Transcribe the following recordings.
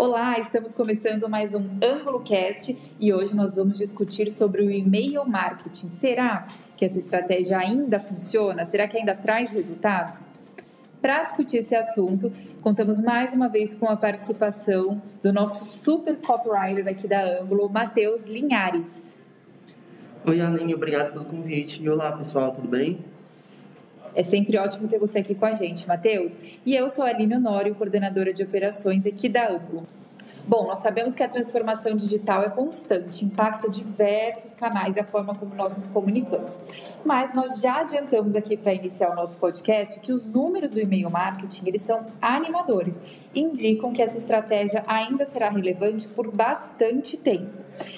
Olá, estamos começando mais um Ângulo Cast e hoje nós vamos discutir sobre o e-mail marketing. Será que essa estratégia ainda funciona? Será que ainda traz resultados? Para discutir esse assunto, contamos mais uma vez com a participação do nosso super copywriter aqui da Ângulo, Matheus Linhares. Oi, Aline, obrigado pelo convite. E olá, pessoal, tudo bem? É sempre ótimo ter você aqui com a gente, Matheus. E eu sou a Aline Honório, coordenadora de operações aqui da Ângulo. Bom, nós sabemos que a transformação digital é constante, impacta diversos canais a forma como nós nos comunicamos. Mas nós já adiantamos aqui para iniciar o nosso podcast que os números do e-mail marketing eles são animadores, indicam que essa estratégia ainda será relevante por bastante tempo.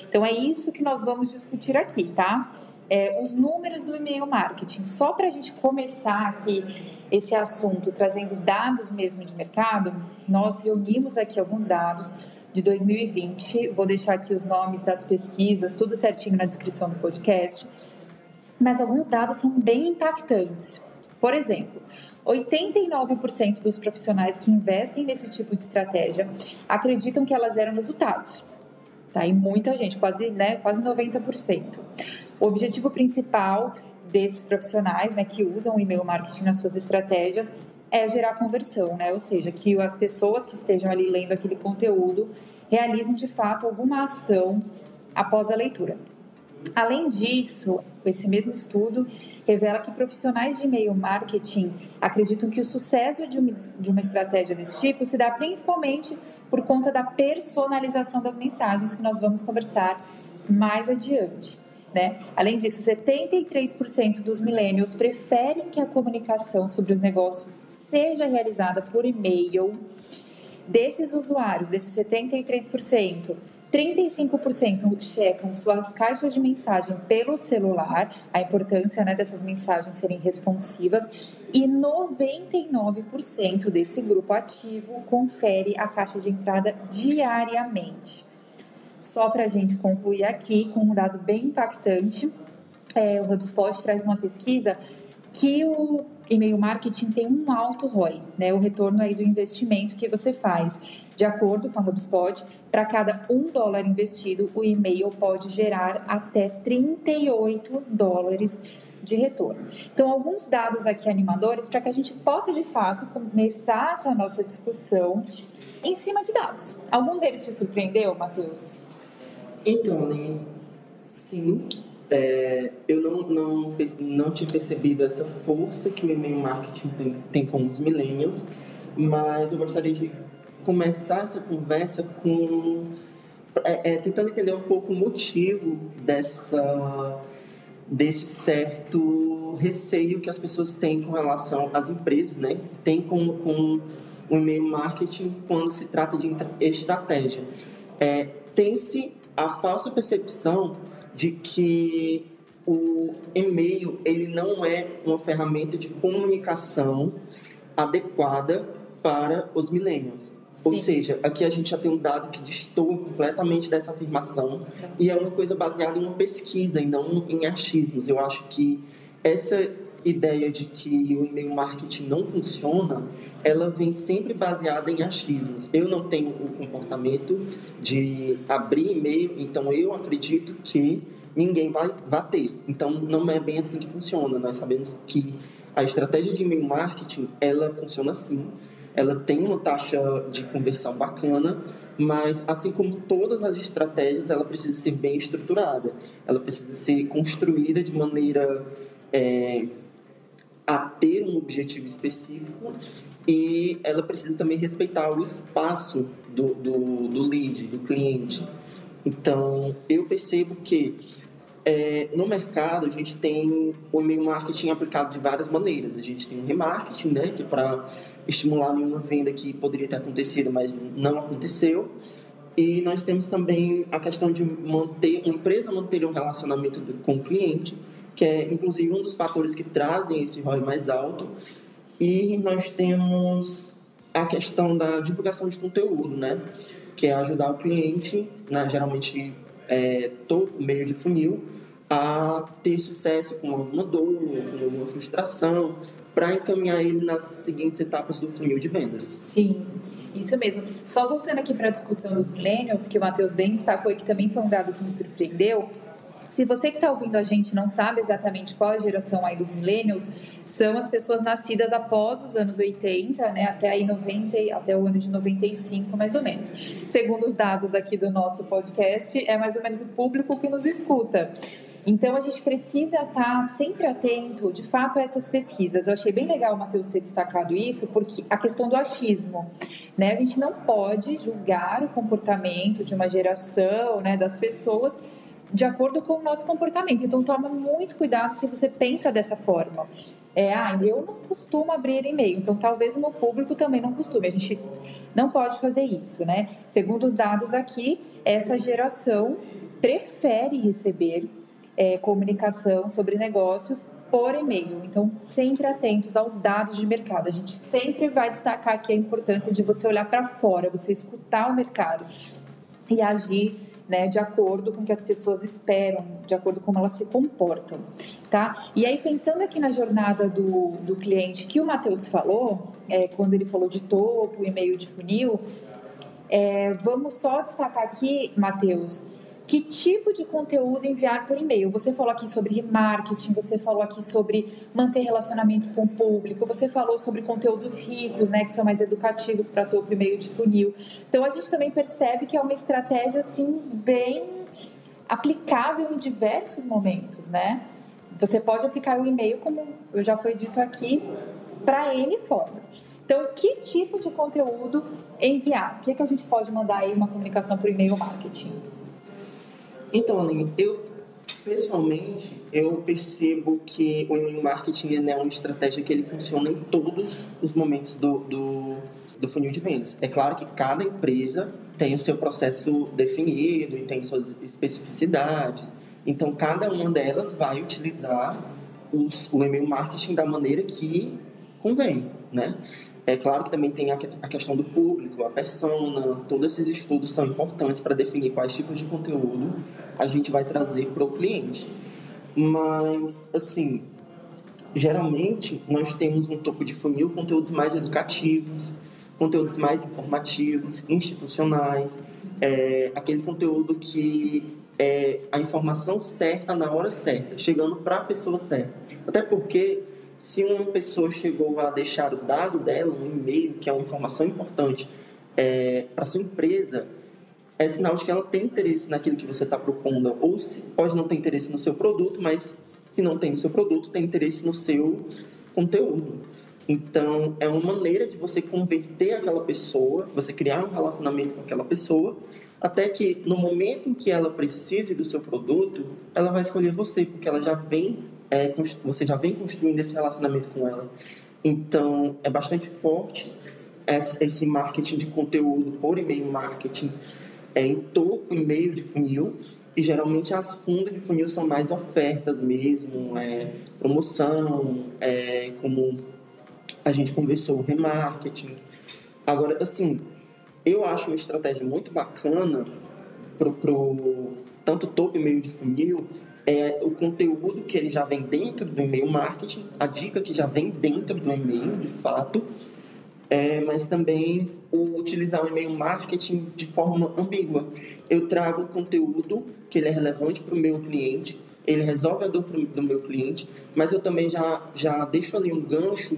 Então é isso que nós vamos discutir aqui, tá? É, os números do e-mail marketing. Só para a gente começar aqui esse assunto, trazendo dados mesmo de mercado, nós reunimos aqui alguns dados de 2020. Vou deixar aqui os nomes das pesquisas, tudo certinho na descrição do podcast. Mas alguns dados são bem impactantes. Por exemplo, 89% dos profissionais que investem nesse tipo de estratégia acreditam que elas geram resultados. Tá? E muita gente, quase, né, quase 90%. O objetivo principal desses profissionais né, que usam o e-mail marketing nas suas estratégias é gerar conversão, né? Ou seja, que as pessoas que estejam ali lendo aquele conteúdo realizem de fato alguma ação após a leitura. Além disso, esse mesmo estudo revela que profissionais de e-mail marketing acreditam que o sucesso de uma, de uma estratégia desse tipo se dá principalmente por conta da personalização das mensagens que nós vamos conversar mais adiante. Né? Além disso, 73% dos millennials preferem que a comunicação sobre os negócios seja realizada por e-mail, desses usuários, desses 73%, 35% checam suas caixas de mensagem pelo celular, a importância né, dessas mensagens serem responsivas, e 99% desse grupo ativo confere a caixa de entrada diariamente. Só para a gente concluir aqui com um dado bem impactante, é, o HubSpot traz uma pesquisa que o e-mail marketing tem um alto ROI, né, o retorno aí do investimento que você faz. De acordo com a HubSpot, para cada um dólar investido, o e-mail pode gerar até 38 dólares de retorno. Então, alguns dados aqui animadores para que a gente possa de fato começar essa nossa discussão em cima de dados. Algum deles te surpreendeu, Matheus? Então, Aline, sim, é, eu não, não, não tinha percebido essa força que o e-mail marketing tem, tem com os millennials, mas eu gostaria de começar essa conversa com é, é, tentando entender um pouco o motivo dessa desse certo receio que as pessoas têm com relação às empresas, né? Tem com, com o e-mail marketing quando se trata de estratégia. É, Tem-se a falsa percepção de que o e-mail ele não é uma ferramenta de comunicação adequada para os millennials. Ou seja, aqui a gente já tem um dado que destoa completamente dessa afirmação e é uma coisa baseada em uma pesquisa e não em achismos. Eu acho que essa ideia de que o e-mail marketing não funciona, ela vem sempre baseada em achismos. Eu não tenho o comportamento de abrir e-mail, então eu acredito que ninguém vai, vai ter. Então não é bem assim que funciona. Nós sabemos que a estratégia de e-mail marketing, ela funciona assim. Ela tem uma taxa de conversão bacana, mas assim como todas as estratégias, ela precisa ser bem estruturada. Ela precisa ser construída de maneira é, a ter um objetivo específico e ela precisa também respeitar o espaço do, do, do lead, do cliente. Então, eu percebo que é, no mercado a gente tem o e-mail marketing aplicado de várias maneiras. A gente tem o remarketing, né, que é para estimular nenhuma venda que poderia ter acontecido, mas não aconteceu. E nós temos também a questão de manter, uma empresa manter um relacionamento com o cliente, que é inclusive um dos fatores que trazem esse ROI mais alto. E nós temos a questão da divulgação de conteúdo, né? Que é ajudar o cliente, né, geralmente é, todo meio de funil, a ter sucesso com alguma dor, com alguma frustração, para encaminhar ele nas seguintes etapas do funil de vendas. Sim, isso mesmo. Só voltando aqui para a discussão dos millennials, que o Matheus bem destacou e que também foi um dado que me surpreendeu, se você que está ouvindo a gente não sabe exatamente qual a geração aí dos millennials, são as pessoas nascidas após os anos 80, né, até aí 90, até o ano de 95, mais ou menos. Segundo os dados aqui do nosso podcast, é mais ou menos o público que nos escuta. Então a gente precisa estar sempre atento, de fato, a essas pesquisas. Eu achei bem legal o Matheus ter destacado isso, porque a questão do achismo, né? A gente não pode julgar o comportamento de uma geração, né, das pessoas de acordo com o nosso comportamento. Então toma muito cuidado se você pensa dessa forma. É, ah, eu não costumo abrir e-mail, então talvez o meu público também não costume. A gente não pode fazer isso, né? Segundo os dados aqui, essa geração prefere receber é, comunicação sobre negócios por e-mail. Então, sempre atentos aos dados de mercado. A gente sempre vai destacar aqui a importância de você olhar para fora, você escutar o mercado e agir né, de acordo com o que as pessoas esperam, de acordo com como elas se comportam, tá? E aí, pensando aqui na jornada do, do cliente que o Matheus falou, é, quando ele falou de topo e meio de funil, é, vamos só destacar aqui, Matheus, que tipo de conteúdo enviar por e-mail? Você falou aqui sobre remarketing, você falou aqui sobre manter relacionamento com o público, você falou sobre conteúdos ricos, né, que são mais educativos para topo e meio de funil. Então a gente também percebe que é uma estratégia assim bem aplicável em diversos momentos, né? Você pode aplicar o e-mail, como já foi dito aqui, para N formas. Então, que tipo de conteúdo enviar? O que, é que a gente pode mandar aí uma comunicação por e-mail marketing? Então, Aline, eu pessoalmente eu percebo que o e-mail marketing é uma estratégia que ele funciona em todos os momentos do, do, do funil de vendas. É claro que cada empresa tem o seu processo definido e tem suas especificidades. Então, cada uma delas vai utilizar os, o e-mail marketing da maneira que convém, né? É claro que também tem a, questão do público, a persona, todos esses estudos são importantes para definir quais tipos de conteúdo a gente vai trazer para o cliente. Mas, assim, geralmente nós temos no topo de funil conteúdos mais educativos, conteúdos mais informativos, institucionais, é, aquele conteúdo que é a informação certa na hora certa, chegando para a pessoa certa. Até porque se uma pessoa chegou a deixar o dado dela, um e-mail, que é uma informação importante, é, para sua empresa, é sinal de que ela tem interesse naquilo que você está propondo. Ou se, pode não ter interesse no seu produto, mas se não tem no seu produto, tem interesse no seu conteúdo. Então, é uma maneira de você converter aquela pessoa, você criar um relacionamento com aquela pessoa, até que no momento em que ela precise do seu produto, ela vai escolher você, porque ela já vem é, você já vem construindo esse relacionamento com ela. Então, é bastante forte esse marketing de conteúdo por e-mail marketing é, em topo e meio de funil. E geralmente as fundas de funil são mais ofertas mesmo, é, promoção, é, como a gente conversou, remarketing. Agora, assim, eu acho uma estratégia muito bacana pro, pro tanto topo e meio de funil é o conteúdo que ele já vem dentro do e-mail marketing, a dica que já vem dentro do e-mail, de fato, é, mas também o utilizar o e-mail marketing de forma ambígua. Eu trago um conteúdo que ele é relevante para o meu cliente, ele resolve a dor do meu cliente, mas eu também já, já deixo ali um gancho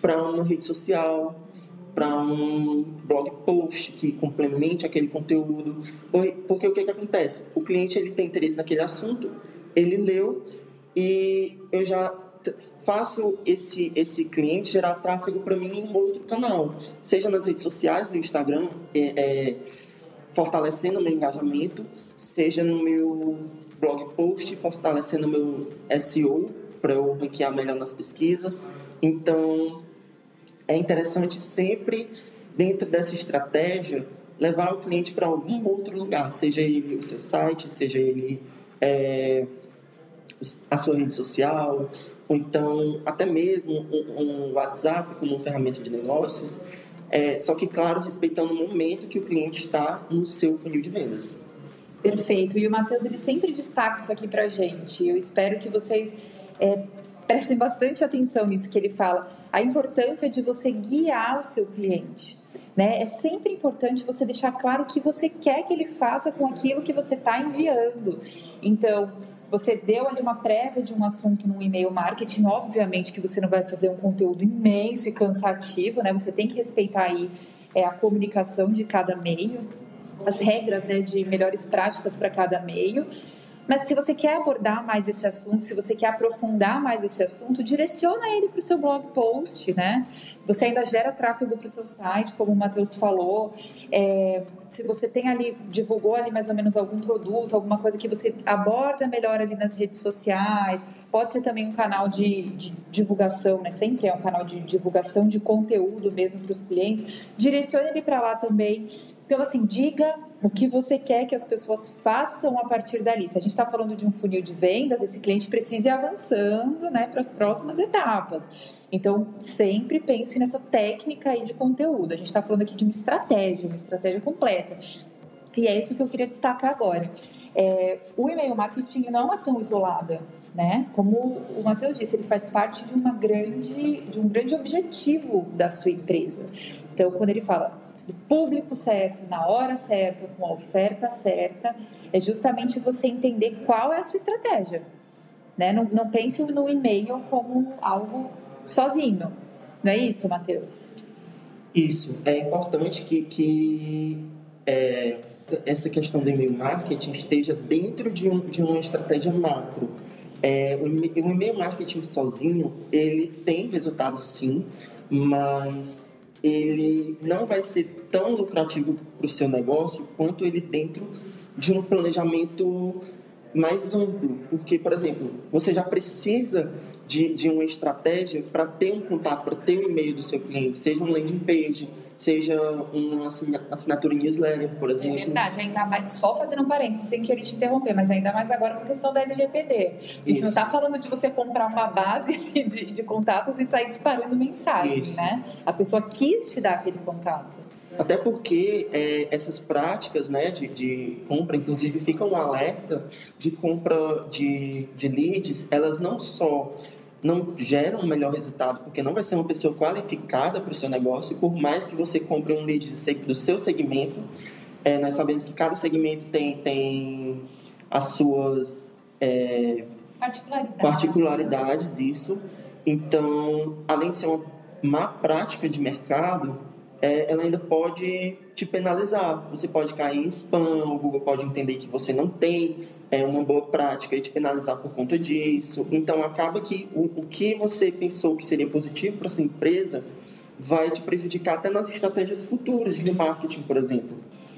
para uma rede social, para um blog post que complemente aquele conteúdo. Porque o que, que acontece? O cliente ele tem interesse naquele assunto, ele leu e eu já faço esse, esse cliente gerar tráfego para mim em um outro canal, seja nas redes sociais, no Instagram, é, é, fortalecendo o meu engajamento, seja no meu blog post, fortalecendo o meu SEO para eu ranquear melhor nas pesquisas. Então, é interessante sempre, dentro dessa estratégia, levar o cliente para algum outro lugar, seja ele o seu site, seja ele é, a sua rede social, ou então até mesmo um, um WhatsApp como ferramenta de negócios, é, só que, claro, respeitando o momento que o cliente está no seu funil de vendas. Perfeito. E o Matheus, ele sempre destaca isso aqui pra gente. Eu espero que vocês é, prestem bastante atenção nisso que ele fala. A importância de você guiar o seu cliente. Né? É sempre importante você deixar claro o que você quer que ele faça com aquilo que você está enviando. Então, você deu ali uma prévia de um assunto no e-mail marketing, obviamente que você não vai fazer um conteúdo imenso e cansativo, né? Você tem que respeitar aí é, a comunicação de cada meio, as regras né, de melhores práticas para cada meio. Mas se você quer abordar mais esse assunto, se você quer aprofundar mais esse assunto, direciona ele para o seu blog post, né? Você ainda gera tráfego para o seu site, como o Matheus falou. É, se você tem ali, divulgou ali mais ou menos algum produto, alguma coisa que você aborda melhor ali nas redes sociais, pode ser também um canal de, de divulgação, né? Sempre é um canal de divulgação de conteúdo mesmo para os clientes. Direcione ele para lá também então, assim, diga o que você quer que as pessoas façam a partir dali. Se a gente está falando de um funil de vendas, esse cliente precisa ir avançando né, para as próximas etapas. Então, sempre pense nessa técnica aí de conteúdo. A gente está falando aqui de uma estratégia, uma estratégia completa. E é isso que eu queria destacar agora. É, o e-mail marketing não é uma ação isolada, né? Como o Matheus disse, ele faz parte de uma grande, de um grande objetivo da sua empresa. Então, quando ele fala do público certo, na hora certa, com a oferta certa, é justamente você entender qual é a sua estratégia. Né? Não, não pense no e-mail como algo sozinho. Não é isso, Matheus? Isso. É importante que, que é, essa questão do e-mail marketing esteja dentro de, um, de uma estratégia macro. É, o e-mail marketing sozinho, ele tem resultados sim, mas ele não vai ser tão lucrativo para o seu negócio quanto ele dentro de um planejamento mais amplo. Porque, por exemplo, você já precisa de, de uma estratégia para ter um contato, para ter o um e-mail do seu cliente, seja um landing page, seja uma assinatura newsletter, por é exemplo. É verdade, ainda mais, só fazendo um parênteses, sem querer te interromper, mas ainda mais agora com a questão da LGPD. A gente Isso. não está falando de você comprar uma base de, de contatos e sair disparando mensagens, Isso. né? A pessoa quis te dar aquele contato. Até porque é, essas práticas né, de, de, compra, inclusive, ficam um alerta de compra de, de leads, elas não só não geram um melhor resultado, porque não vai ser uma pessoa qualificada para o seu negócio, e por mais que você compre um lead do seu segmento, é, nós sabemos que cada segmento tem, tem as suas é, particularidades. particularidades, isso. Então, além de ser uma má prática de mercado, é, ela ainda pode te penalizar. Você pode cair em spam, o Google pode entender que você não tem é, uma boa prática e te penalizar por conta disso. Então, acaba que o, o que você pensou que seria positivo para sua empresa vai te prejudicar até nas estratégias futuras de marketing, por exemplo.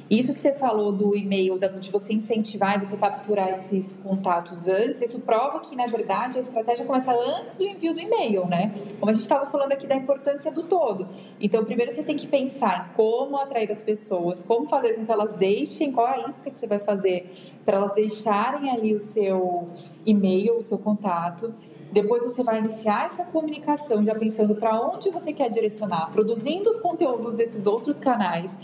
Isso que você falou do e-mail, de você incentivar e você capturar esses contatos antes, isso prova que, na verdade, a estratégia começa antes do envio do e-mail, né? Como a gente estava falando aqui da importância do todo. Então, primeiro você tem que pensar em como atrair as pessoas, como fazer com que elas deixem, qual a isca que você vai fazer para elas deixarem ali o seu e-mail, o seu contato. Depois você vai iniciar essa comunicação já pensando para onde você quer direcionar, produzindo os conteúdos desses outros canais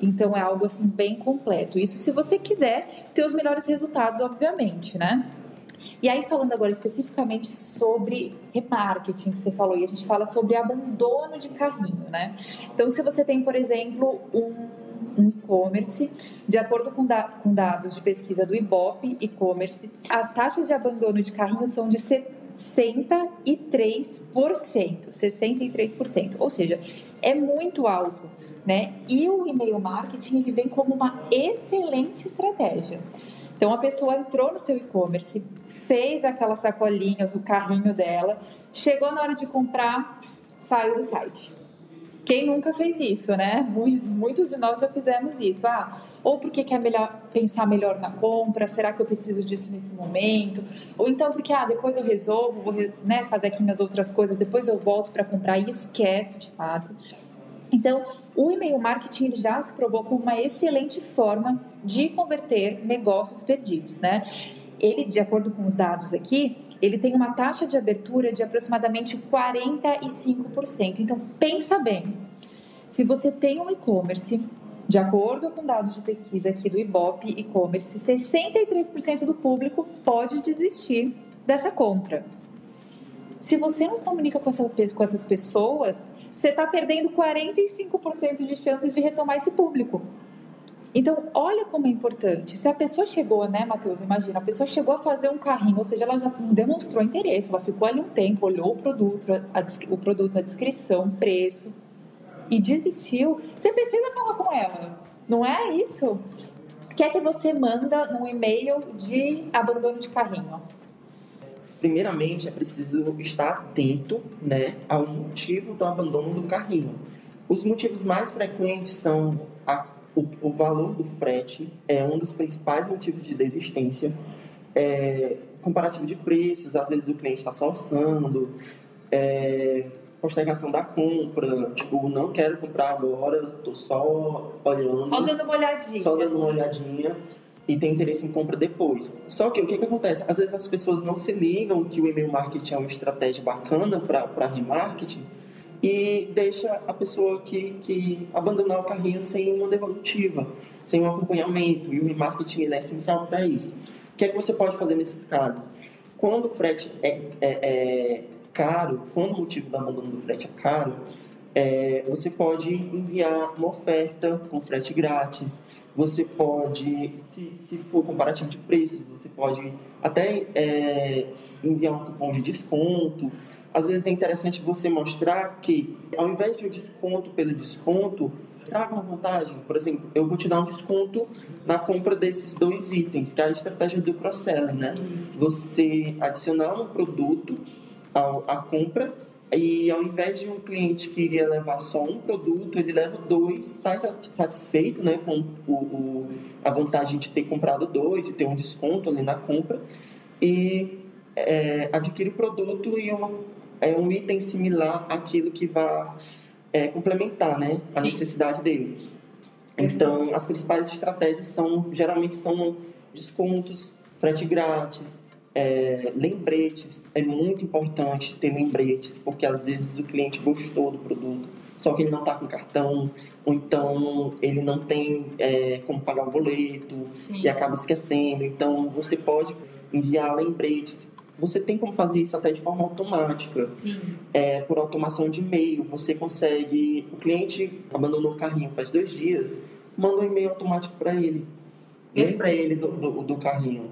então é algo assim bem completo. Isso se você quiser ter os melhores resultados, obviamente, né? E aí falando agora especificamente sobre remarketing que você falou, e a gente fala sobre abandono de carrinho, né? Então se você tem, por exemplo, um um e-commerce, de acordo com, da, com, dados de pesquisa do Ibope e-commerce, as taxas de abandono de carrinho são de 63%, 63%, ou seja, é muito alto, né? E o e-mail marketing ele vem como uma excelente estratégia. Então a pessoa entrou no seu e-commerce, fez aquela sacolinha do carrinho dela, chegou na hora de comprar, saiu do site. Quem nunca fez isso, né? Muitos de nós já fizemos isso. Ah, ou porque quer melhor, pensar melhor na compra, será que eu preciso disso nesse momento? Ou então porque, ah, depois eu resolvo, vou né, fazer aqui minhas outras coisas, depois eu volto para comprar e esquece de fato. Então, o e-mail marketing já se provou como uma excelente forma de converter negócios perdidos, né? Ele, de acordo com os dados aqui, ele tem uma taxa de abertura de aproximadamente 45%. Então, pensa bem. Se você tem um e-commerce De acordo com dados de pesquisa aqui do Ibope e-commerce, 63% do público pode desistir dessa compra. Se você não comunica com essas pessoas, você está perdendo 45% de chances de retomar esse público. Então, olha como é importante. Se a pessoa chegou, né, Matheus? Imagina, a pessoa chegou a fazer um carrinho, ou seja, ela já demonstrou interesse, ela ficou ali um tempo, olhou o produto, a, o produto, a descrição, preço, e desistiu, você precisa falar com ela. Não é isso? O que é que você manda no e-mail de abandono de carrinho? Primeiramente, é preciso estar atento né, ao motivo do abandono do carrinho. Os motivos mais frequentes são a, o, o, valor do frete, é um dos principais motivos de desistência. É, comparativo de preços, às vezes o cliente está só orçando, é, postergação da compra, tipo, não quero comprar agora, tô só olhando. Só dando uma olhadinha. Só dando uma olhadinha e tem interesse em compra depois. Só que o que, que acontece? Às vezes as pessoas não se ligam que o e-mail marketing é uma estratégia bacana para remarketing e deixa a pessoa que, que abandonar o carrinho sem uma devolutiva, sem um acompanhamento. E o e-mail marketing é essencial para isso. O que é que você pode fazer nesses casos? Quando o frete é, é, é caro, quando o motivo do abandono do frete é caro, é, você pode enviar uma oferta com frete grátis, você pode, se, se for comparativo de preços, você pode até é, enviar um cupom de desconto. Às vezes é interessante você mostrar que, ao invés de um desconto pelo desconto, traga uma vantagem. Por exemplo, eu vou te dar um desconto na compra desses dois itens, que é a estratégia do cross-selling, né? Você adicionar um produto a compra e ao invés de um cliente que iria levar só um produto, ele leva dois, sai satisfeito né, com o, o, a vantagem de ter comprado dois e ter um desconto ali na compra e é, adquire o produto e um, é um item similar àquilo que vai é, complementar né, a necessidade dele. Então, as principais estratégias são geralmente são descontos, frete grátis, é, lembretes, é muito importante ter lembretes, porque às vezes o cliente gostou do produto, só que ele não está com cartão, ou então ele não tem é, como pagar o boleto Sim. e acaba esquecendo. Então você pode enviar lembretes. Você tem como fazer isso até de forma automática. É, por automação de e-mail, você consegue. O cliente abandonou o carrinho faz dois dias, manda um e-mail automático para ele. Lembra ele do, do, do carrinho.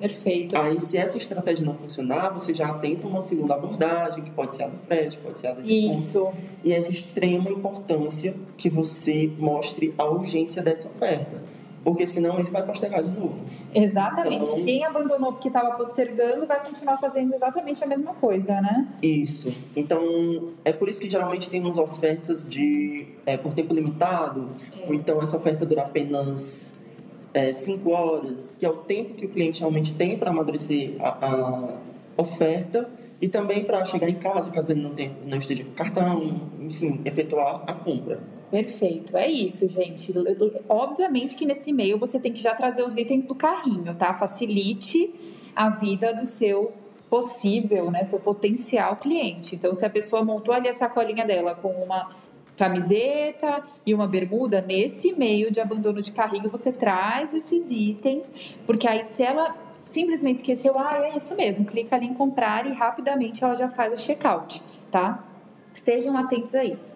Perfeito. Aí, se essa estratégia não funcionar, você já tenta uma segunda abordagem, que pode ser a do frete, pode ser a do desconto. Isso. E é de extrema importância que você mostre a urgência dessa oferta. Porque senão ele vai postergar de novo. Exatamente. Então, Quem abandonou porque estava postergando vai continuar fazendo exatamente a mesma coisa, né? Isso. Então, é por isso que geralmente temos ofertas de é, por tempo limitado, é. ou então essa oferta dura apenas é, cinco horas, que é o tempo que o cliente realmente tem para amadurecer a, a, oferta e também para chegar em casa, caso ele não, tenha, não esteja com cartão, enfim, efetuar a compra. Perfeito, é isso, gente. Obviamente que nesse e-mail você tem que já trazer os itens do carrinho, tá? Facilite a vida do seu possível, né, seu potencial cliente. Então, se a pessoa montou ali a sacolinha dela com uma camiseta e uma bermuda, nesse meio de abandono de carrinho você traz esses itens, porque aí se ela simplesmente esqueceu, ah, é isso mesmo, clica ali em comprar e rapidamente ela já faz o checkout, tá? Estejam atentos a isso.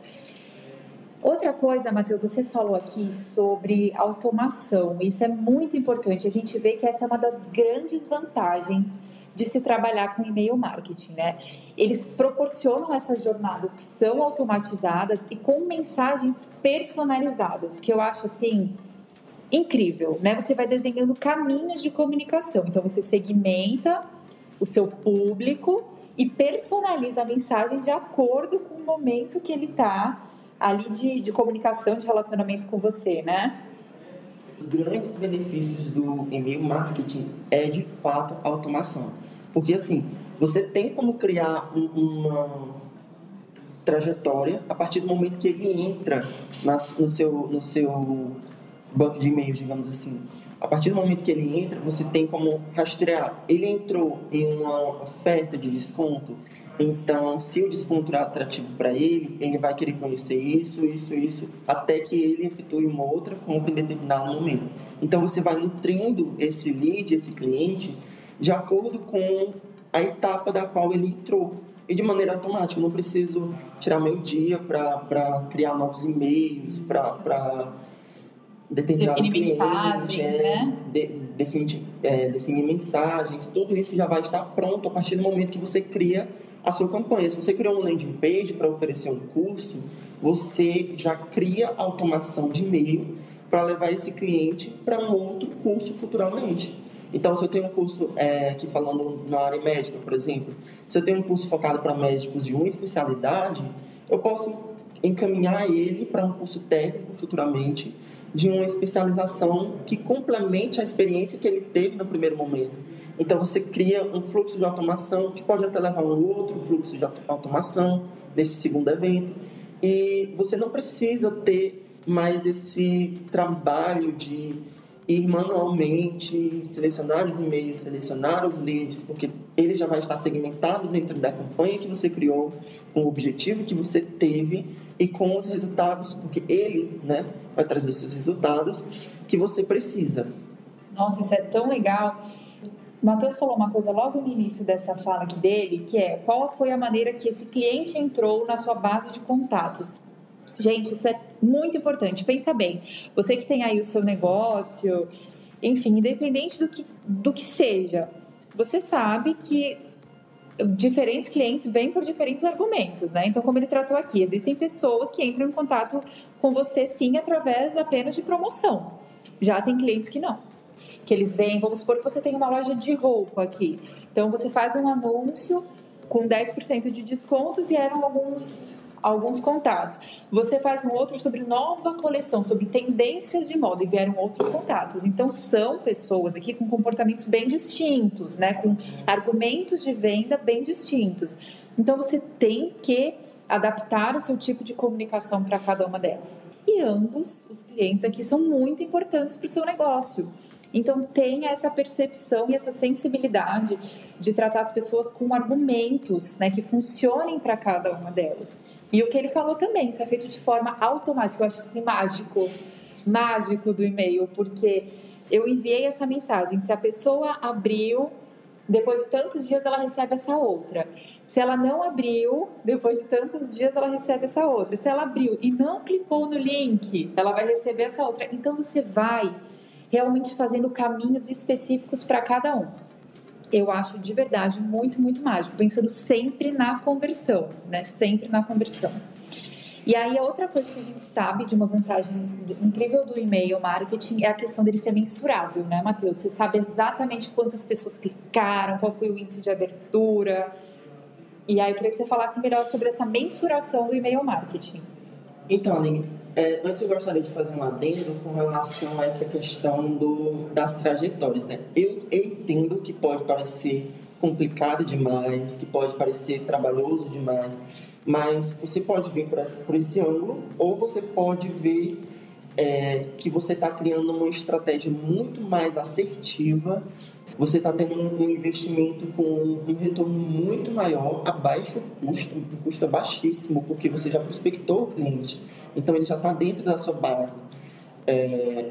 Outra coisa, Matheus, você falou aqui sobre automação. Isso é muito importante. A gente vê que essa é uma das grandes vantagens de se trabalhar com e-mail marketing, né? Eles proporcionam essas jornadas que são automatizadas e com mensagens personalizadas, que eu acho assim incrível, né? Você vai desenhando caminhos de comunicação. Então você segmenta o seu público e personaliza a mensagem de acordo com o momento que ele está ali de, de comunicação, de relacionamento com você, né? Os grandes benefícios do e-mail marketing é de fato a automação. Porque assim, você tem como criar um, uma trajetória a partir do momento que ele entra na, no, seu, no seu banco de e-mails, digamos assim. A partir do momento que ele entra, você tem como rastrear. Ele entrou em uma oferta de desconto, Então, se o desconto é atrativo para ele, ele vai querer conhecer isso, isso, isso, até que ele efetue uma outra compra em determinado momento. Então, você vai nutrindo esse lead, esse cliente, de acordo com a etapa da qual ele entrou. E de maneira automática, eu não preciso tirar meu dia para criar novos e-mails, para determinado definir cliente, mensagens, é, né? de, definir, é, definir mensagens, tudo isso já vai estar pronto a partir do momento que você cria a sua campanha. Se você criou um landing page para oferecer um curso, você já cria automação de e-mail para levar esse cliente para um outro curso futuramente. Então, se eu tenho um curso é, aqui falando na área médica, por exemplo, se eu tenho um curso focado para médicos de uma especialidade, eu posso encaminhar ele para um curso técnico futuramente de uma especialização que complemente a experiência que ele teve no primeiro momento. Então você cria um fluxo de automação que pode até levar a um outro fluxo de automação nesse segundo evento. E você não precisa ter mais esse trabalho de ir manualmente selecionar os e-mails, selecionar os leads, porque ele já vai estar segmentado dentro da campanha que você criou, com o objetivo que você teve e com os resultados, porque ele né, vai trazer esses resultados que você precisa. Nossa, isso é tão legal. O Matheus falou uma coisa logo no início dessa fala aqui dele, que é qual foi a maneira que esse cliente entrou na sua base de contatos. Gente, isso é muito importante. Pensa bem. Você que tem aí o seu negócio, enfim, independente do que, do que seja, você sabe que diferentes clientes vêm por diferentes argumentos, né? Então, como ele tratou aqui, existem pessoas que entram em contato com você sim através apenas de promoção. Já tem clientes que não que eles vêm, vamos supor que você tem uma loja de roupa aqui. Então você faz um anúncio com 10% de desconto, vieram alguns alguns contatos. Você faz um outro sobre nova coleção, sobre tendências de moda e vieram outros contatos. Então são pessoas aqui com comportamentos bem distintos, né, com argumentos de venda bem distintos. Então você tem que adaptar o seu tipo de comunicação para cada uma delas. E ambos os clientes aqui são muito importantes para o seu negócio. Então, tenha essa percepção e essa sensibilidade de tratar as pessoas com argumentos né, que funcionem para cada uma delas. E o que ele falou também, isso é feito de forma automática. Eu acho assim mágico, mágico do e-mail, porque eu enviei essa mensagem. Se a pessoa abriu, depois de tantos dias ela recebe essa outra. Se ela não abriu, depois de tantos dias ela recebe essa outra. Se ela abriu e não clicou no link, ela vai receber essa outra. Então você vai realmente fazendo caminhos específicos para cada um. Eu acho de verdade muito, muito mágico, pensando sempre na conversão, né? Sempre na conversão. E aí, a outra coisa que a gente sabe de uma vantagem incrível do e-mail marketing é a questão dele ser mensurável, né, Matheus? Você sabe exatamente quantas pessoas clicaram, qual foi o índice de abertura. E aí, eu queria que você falasse melhor sobre essa mensuração do e-mail marketing. Então, Aline, é, antes eu gostaria de fazer um adendo com relação a essa questão do, das trajetórias. Né? Eu, eu entendo que pode parecer complicado demais, que pode parecer trabalhoso demais, mas você pode ver por esse, por esse ângulo ou você pode ver é, que você está criando uma estratégia muito mais assertiva você está tendo um investimento com um retorno muito maior, a baixo custo, um custo baixíssimo, porque você já prospectou o cliente, então ele já está dentro da sua base. É,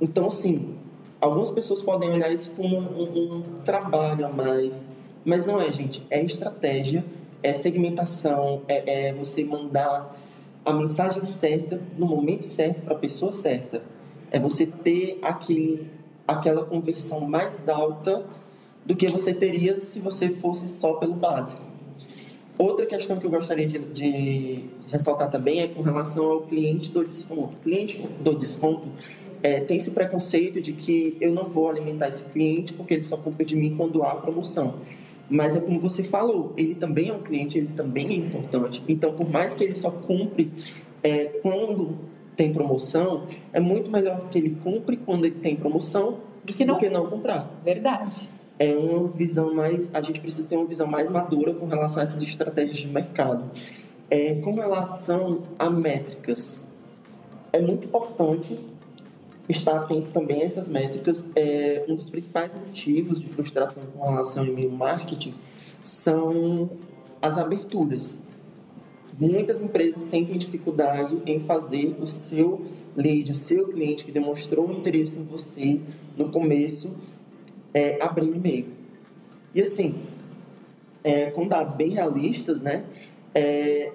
então, assim, algumas pessoas podem olhar isso como um, um, um trabalho a mais, mas não é, gente, é estratégia, é segmentação, é, é você mandar a mensagem certa no momento certo para a pessoa certa. É você ter aquele aquela conversão mais alta do que você teria se você fosse só pelo básico. Outra questão que eu gostaria de, de ressaltar também é com relação ao cliente do desconto. O cliente do desconto é, tem esse preconceito de que eu não vou alimentar esse cliente porque ele só compra de mim quando há promoção. Mas é como você falou, ele também é um cliente, ele também é importante. Então, por mais que ele só compre é, quando tem promoção, é muito melhor que ele compre quando ele tem promoção do que não, do que não comprar. Verdade. É uma visão mais. A gente precisa ter uma visão mais madura com relação a essas estratégias de mercado. É, com relação a métricas, é muito importante estar atento também a essas métricas. É, um dos principais motivos de frustração com relação ao e-mail marketing são as aberturas. Muitas empresas sentem dificuldade em fazer o seu lead, o seu cliente que demonstrou interesse em você no começo, é, abrir o e-mail. E assim, é, com dados bem realistas, né? É,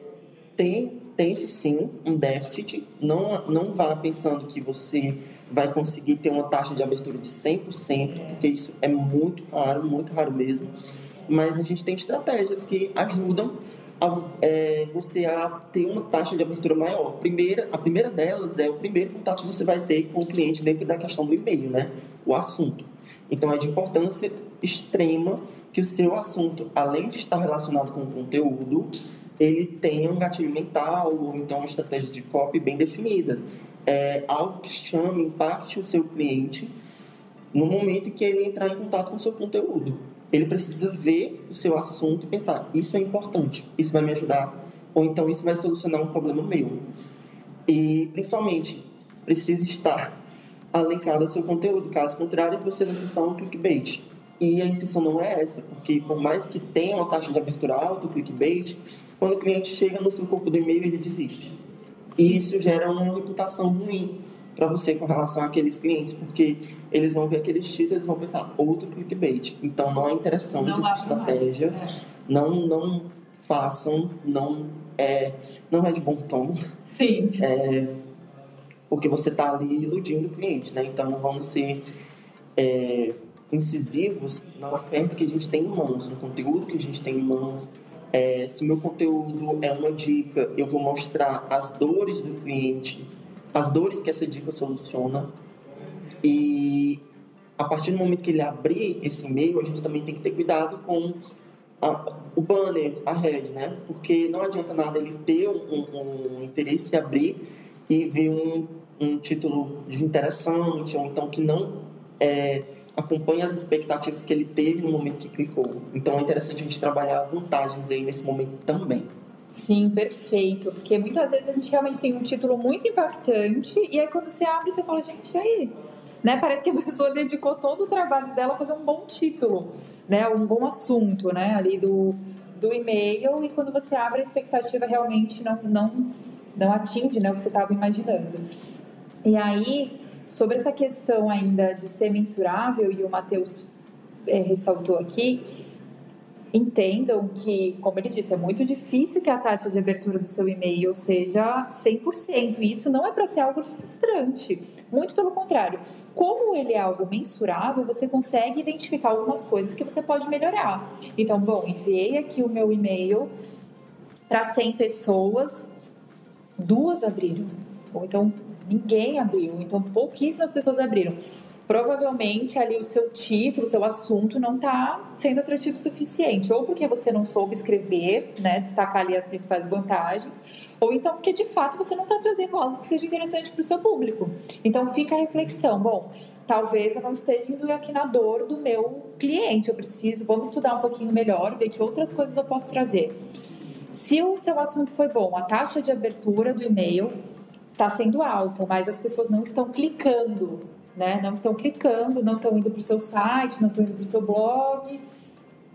tem, tem-se sim um déficit. Não, não vá pensando que você vai conseguir ter uma taxa de abertura de 100%, porque isso é muito raro, muito raro mesmo. Mas a gente tem estratégias que ajudam a, é, você a ter uma taxa de abertura maior. Primeira, a primeira delas é o primeiro contato que você vai ter com o cliente dentro da questão do e-mail, né? O assunto. Então é de importância extrema que o seu assunto, além de estar relacionado com o conteúdo, ele tenha um gatilho mental ou então uma estratégia de copy bem definida. É algo que chame, impacte o seu cliente no momento em que ele entrar em contato com o seu conteúdo. Ele precisa ver o seu assunto e pensar: isso é importante, isso vai me ajudar, ou então isso vai solucionar um problema meu. E, principalmente, precisa estar alencado ao seu conteúdo, caso contrário, você vai ser só um clickbait. E a intenção não é essa, porque por mais que tenha uma taxa de abertura alta, o clickbait, quando o cliente chega no seu corpo do e-mail, ele desiste. E isso gera uma reputação ruim para você com relação àqueles clientes, porque eles vão ver aqueles títulos e vão pensar outro clickbait. Então não é interessante não essa estratégia. É. Não, não façam, não é, não é de bom tom. Sim. É, porque você está ali iludindo o cliente, né? Então vamos ser é, incisivos na oferta que a gente tem em mãos, no conteúdo que a gente tem em mãos, é, se meu conteúdo é uma dica, eu vou mostrar as dores do cliente, as dores que essa dica soluciona. E a partir do momento que ele abrir esse e-mail, a gente também tem que ter cuidado com a, o banner, a head, né? Porque não adianta nada ele ter um, um interesse em abrir e ver um, um título desinteressante ou então que não é, acompanhe as expectativas que ele teve no momento que clicou. Então é interessante a gente trabalhar vantagens aí nesse momento também. Sim, perfeito. Porque muitas vezes a gente realmente tem um título muito impactante e aí quando você abre, você fala, gente, aí? Né? Parece que a pessoa dedicou todo o trabalho dela a fazer um bom título, né? Um bom assunto, né? Ali do, do e-mail e quando você abre a expectativa realmente não, não, não atinge né, o que você estava imaginando. E aí, Sobre essa questão ainda de ser mensurável, e o Matheus é, ressaltou aqui, entendam que, como ele disse, é muito difícil que a taxa de abertura do seu e-mail seja 100%. E isso não é para ser algo frustrante. Muito pelo contrário. Como ele é algo mensurável, você consegue identificar algumas coisas que você pode melhorar. Então, bom, enviei aqui o meu e-mail para 100 pessoas, duas abriram. Ou então, ninguém abriu, então pouquíssimas pessoas abriram. Provavelmente ali o seu título, o seu assunto não está sendo atrativo o suficiente, ou porque você não soube escrever, né, destacar ali as principais vantagens, ou então porque de fato você não está trazendo algo que seja interessante para o seu público. Então fica a reflexão, bom, talvez eu não esteja indo aqui na dor do meu cliente, eu preciso, vamos estudar um pouquinho melhor, ver que outras coisas eu posso trazer. Se o seu assunto foi bom, a taxa de abertura do e-mail está sendo alta, mas as pessoas não estão clicando, né? Não estão clicando, não estão indo para o seu site, não estão indo para o seu blog,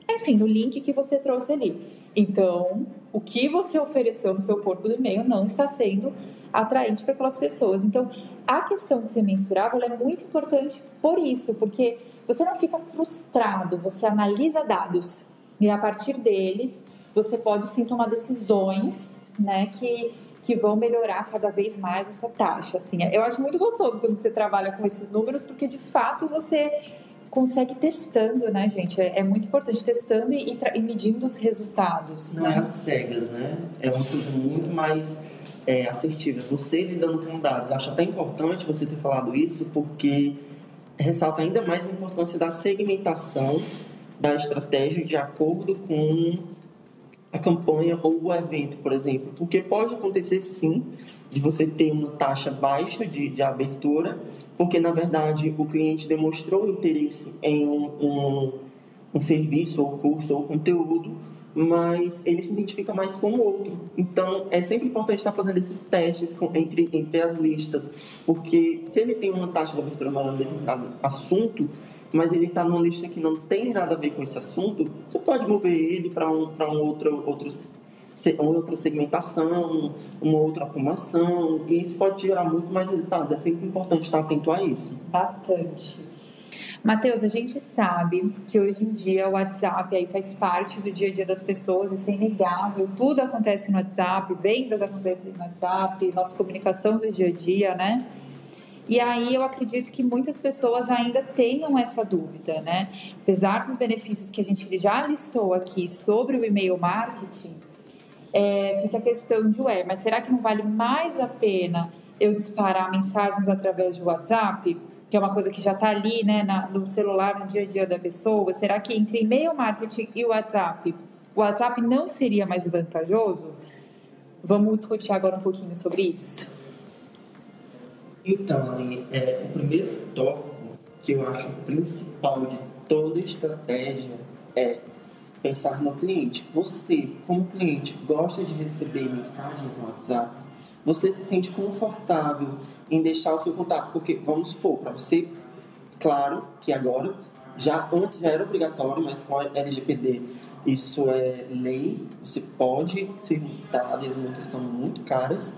enfim, no link que você trouxe ali. Então, o que você ofereceu no seu corpo do e-mail não está sendo atraente para aquelas pessoas. Então, a questão de ser mensurável é muito importante por isso, porque você não fica frustrado, você analisa dados e a partir deles você pode sim tomar decisões, né, que que vão melhorar cada vez mais essa taxa. Assim, eu acho muito gostoso quando você trabalha com esses números, porque de fato você consegue testando, né, gente? É, é muito importante testando e, e, medindo os resultados. Não né? é às cegas, né? É uma coisa muito mais é, assertiva. Você lidando com dados. Acho até importante você ter falado isso, porque ressalta ainda mais a importância da segmentação da estratégia de acordo com a campanha ou o evento, por exemplo. Porque pode acontecer sim de você ter uma taxa baixa de, de abertura, porque na verdade o cliente demonstrou interesse em um, um, um serviço ou curso ou conteúdo, mas ele se identifica mais com o outro. Então é sempre importante estar fazendo esses testes com, entre, entre as listas, porque se ele tem uma taxa de abertura maior em determinado assunto, mas ele está numa lista que não tem nada a ver com esse assunto, você pode mover ele para um, um outro, outro, uma outra segmentação, uma outra arrumação, e isso pode gerar muito mais resultados. É sempre importante estar atento a isso. Bastante. Matheus, a gente sabe que hoje em dia o WhatsApp aí faz parte do dia a dia das pessoas, isso é inegável, tudo acontece no WhatsApp, vendas acontecem no WhatsApp, nossa comunicação do dia a dia, né? E aí eu acredito que muitas pessoas ainda tenham essa dúvida, né? Apesar dos benefícios que a gente já listou aqui sobre o e-mail marketing, é, fica a questão de, ué, mas será que não vale mais a pena eu disparar mensagens através do WhatsApp? Que é uma coisa que já está ali, né, na, no celular, no dia a dia da pessoa. Será que entre e-mail marketing e WhatsApp, o WhatsApp não seria mais vantajoso? Vamos discutir agora um pouquinho sobre isso. Então, Aline, é, o primeiro tópico que eu acho principal de toda estratégia é pensar no cliente. Você, como cliente, gosta de receber mensagens no WhatsApp? Você se sente confortável em deixar o seu contato? Porque, vamos supor, para você, claro que agora, já antes já era obrigatório, mas com a LGPD isso é lei, você pode ser multado e as multas são muito caras.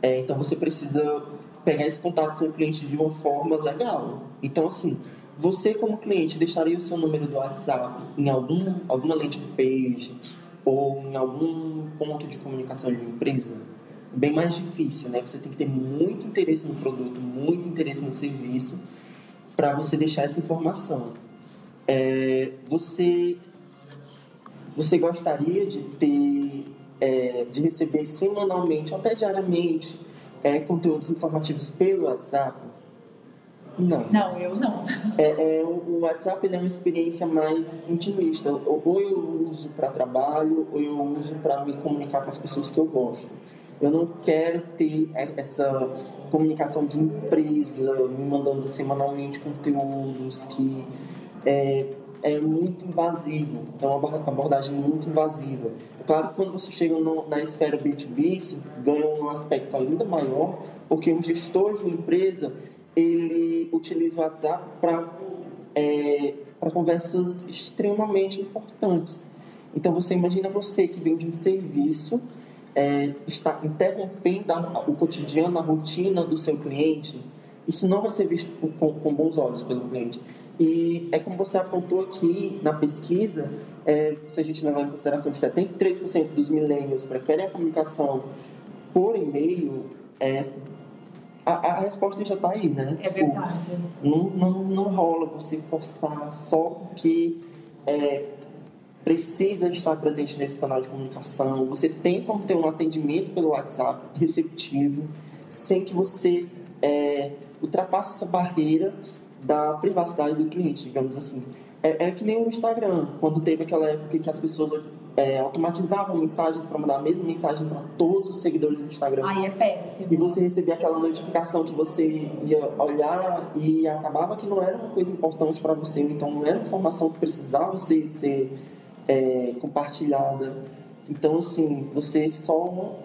É, então você precisa pegar esse contato com o cliente de uma forma legal. Então, assim, você como cliente deixaria o seu número do WhatsApp em algum, alguma landing page ou em algum ponto de comunicação de uma empresa? Bem mais difícil, né? Você tem que ter muito interesse no produto, muito interesse no serviço para você deixar essa informação. É, você, você gostaria de ter, é, de receber semanalmente, ou até diariamente, é, conteúdos informativos pelo WhatsApp? Não. Não, eu não. É, é o WhatsApp é uma experiência mais intimista. Ou eu uso para trabalho, ou eu uso para me comunicar com as pessoas que eu gosto. Eu não quero ter essa comunicação de empresa, me mandando semanalmente conteúdos que é, é muito invasivo, é uma abordagem muito invasiva. É claro que quando você chega no, na esfera B2B, isso ganha um aspecto ainda maior, porque um gestor de uma empresa, ele utiliza o WhatsApp para é, conversas extremamente importantes. Então você imagina você que vende um serviço, é, está interrompendo o cotidiano, a rotina do seu cliente, isso não vai ser visto com, com bons olhos pelo cliente. E é como você apontou aqui na pesquisa, é, se a gente levar em consideração que 73% dos millennials preferem a comunicação por e-mail, é, a, a resposta já está aí, né? É tipo, verdade. Não, não, não rola você forçar só porque é, precisa estar presente nesse canal de comunicação. Você tem como ter um atendimento pelo WhatsApp receptivo, sem que você é, ultrapasse essa barreira da privacidade do cliente, digamos assim. É, é que nem o Instagram, quando teve aquela época que as pessoas é, automatizavam mensagens para mandar a mesma mensagem para todos os seguidores do Instagram. Aí é péssimo. E você recebia aquela notificação que você ia olhar e acabava que não era uma coisa importante para você, então não era informação que precisava ser, ser é, compartilhada. Então, assim, você só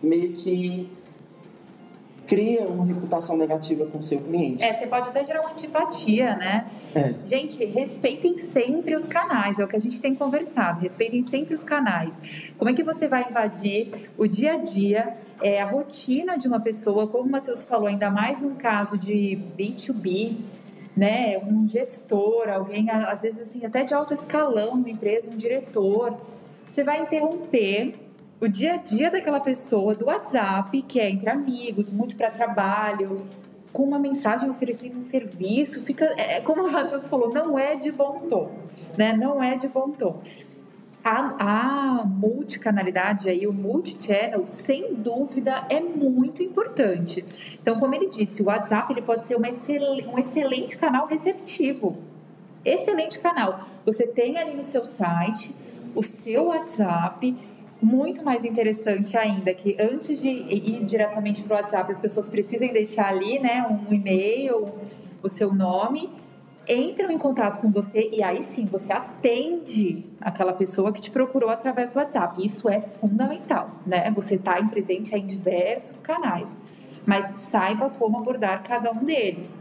meio que cria uma reputação negativa com o seu cliente. É, você pode até gerar uma antipatia, né? É. Gente, respeitem sempre os canais, é o que a gente tem conversado. Respeitem sempre os canais. Como é que você vai invadir o dia a dia, é, a rotina de uma pessoa, como o Matheus falou, ainda mais num caso de B2B, né? Um gestor, alguém, às vezes assim, até de alto escalão uma empresa, um diretor. Você vai interromper o dia a dia daquela pessoa do WhatsApp, que é entre amigos, muito para trabalho, com uma mensagem oferecendo um serviço, fica, é, é como o Matheus falou, não é de bom tom, né? Não é de bom tom. A, a multicanalidade aí, o multichannel, sem dúvida, é muito importante. Então, como ele disse, o WhatsApp ele pode ser uma excel, um excelente canal receptivo. Excelente canal. Você tem ali no seu site o seu WhatsApp, muito mais interessante ainda que antes de ir diretamente para o WhatsApp, as pessoas precisem deixar ali, né, um e-mail, o seu nome, entram em contato com você e aí sim você atende aquela pessoa que te procurou através do WhatsApp. Isso é fundamental, né? Você está em presente em diversos canais, mas saiba como abordar cada um deles.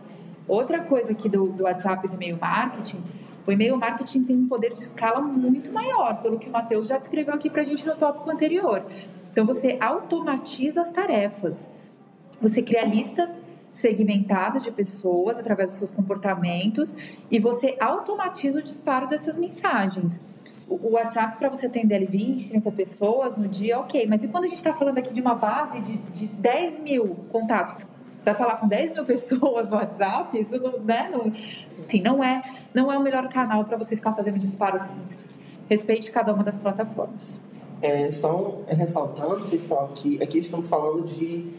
Outra coisa aqui do, do WhatsApp e do e-mail marketing, o e-mail marketing tem um poder de escala muito maior, pelo que o Matheus já descreveu aqui para a gente no tópico anterior. Então, você automatiza as tarefas. Você cria listas segmentadas de pessoas através dos seus comportamentos e você automatiza o disparo dessas mensagens. O WhatsApp, para você atender ali 20, 30 pessoas no dia, ok. Mas e quando a gente está falando aqui de uma base de, de 10 mil contatos? Vai falar com 10 mil pessoas no WhatsApp? Isso não, né? não, enfim, não é, não é o melhor canal para você ficar fazendo disparos. Respeite cada uma das plataformas. É, só ressaltando, pessoal, que aqui estamos falando de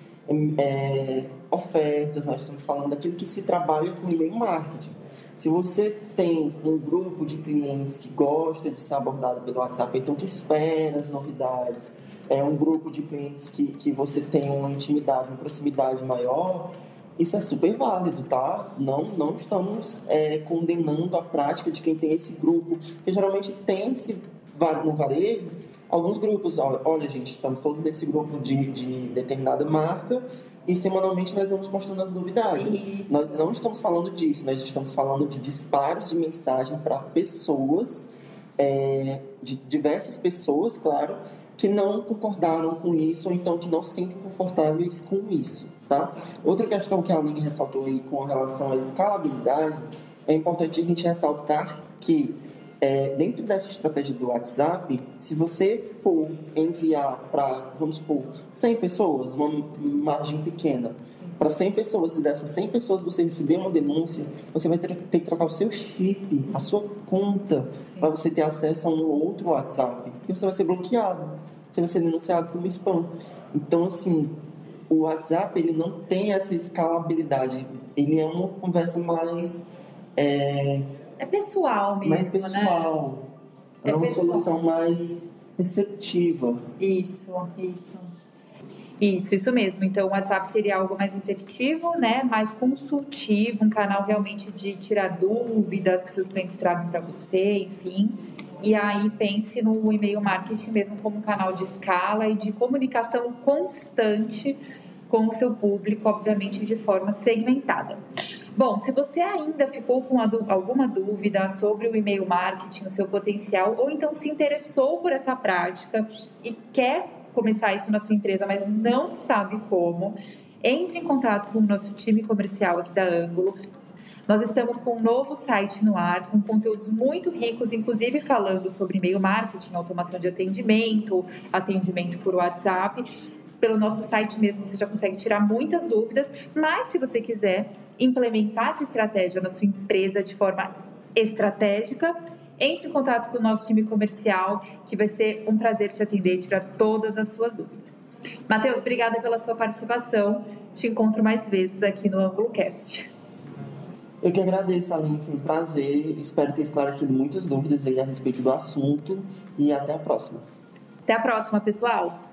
é, ofertas, nós estamos falando daquilo que se trabalha com e-mail marketing. Se você tem um grupo de clientes que gosta de ser abordado pelo WhatsApp, então que espera as novidades, é um grupo de clientes que, que você tem uma intimidade, uma proximidade maior, isso é super válido, tá? Não, não estamos é, condenando a prática de quem tem esse grupo, porque geralmente tem-se no varejo alguns grupos. Olha, gente, estamos todos nesse grupo de, de determinada marca e semanalmente nós vamos postando as novidades. Isso. Nós não estamos falando disso, nós estamos falando de disparos de mensagem para pessoas, é, de diversas pessoas, claro, que não concordaram com isso ou então que não se sentem confortáveis com isso, tá? Outra questão que a Aline ressaltou aí com relação à escalabilidade, é importante a gente ressaltar que é, dentro dessa estratégia do WhatsApp, se você for enviar para, vamos supor, 100 pessoas, uma margem pequena, para 100 pessoas, e dessas 100 pessoas você receber uma denúncia, você vai ter, ter que trocar o seu chip, a sua conta, para você ter acesso a um outro WhatsApp. E você vai ser bloqueado, você vai ser denunciado como spam. Então, assim, o WhatsApp ele não tem essa escalabilidade, ele é uma conversa mais. É, é pessoal mesmo, mais né? pessoal. Né? É, é uma pessoal. solução mais receptiva. Isso, isso. Isso, isso mesmo. Então, o WhatsApp seria algo mais receptivo, né? Mais consultivo, um canal realmente de tirar dúvidas que seus clientes tragam para você, enfim. E aí pense no e-mail marketing mesmo como um canal de escala e de comunicação constante com o seu público, obviamente de forma segmentada. Bom, se você ainda ficou com alguma dúvida sobre o e-mail marketing, o seu potencial, ou então se interessou por essa prática e quer começar isso na sua empresa, mas não sabe como, entre em contato com o nosso time comercial aqui da Ângulo. Nós estamos com um novo site no ar, com conteúdos muito ricos, inclusive falando sobre e-mail marketing, automação de atendimento, atendimento por WhatsApp pelo nosso site mesmo você já consegue tirar muitas dúvidas, mas se você quiser implementar essa estratégia na sua empresa de forma estratégica, entre em contato com o nosso time comercial, que vai ser um prazer te atender e tirar todas as suas dúvidas. Matheus, obrigada pela sua participação. Te encontro mais vezes aqui no AnguloCast. Eu que agradeço, Aline, foi um prazer. Espero ter esclarecido muitas dúvidas aí a respeito do assunto e até a próxima. Até a próxima, pessoal!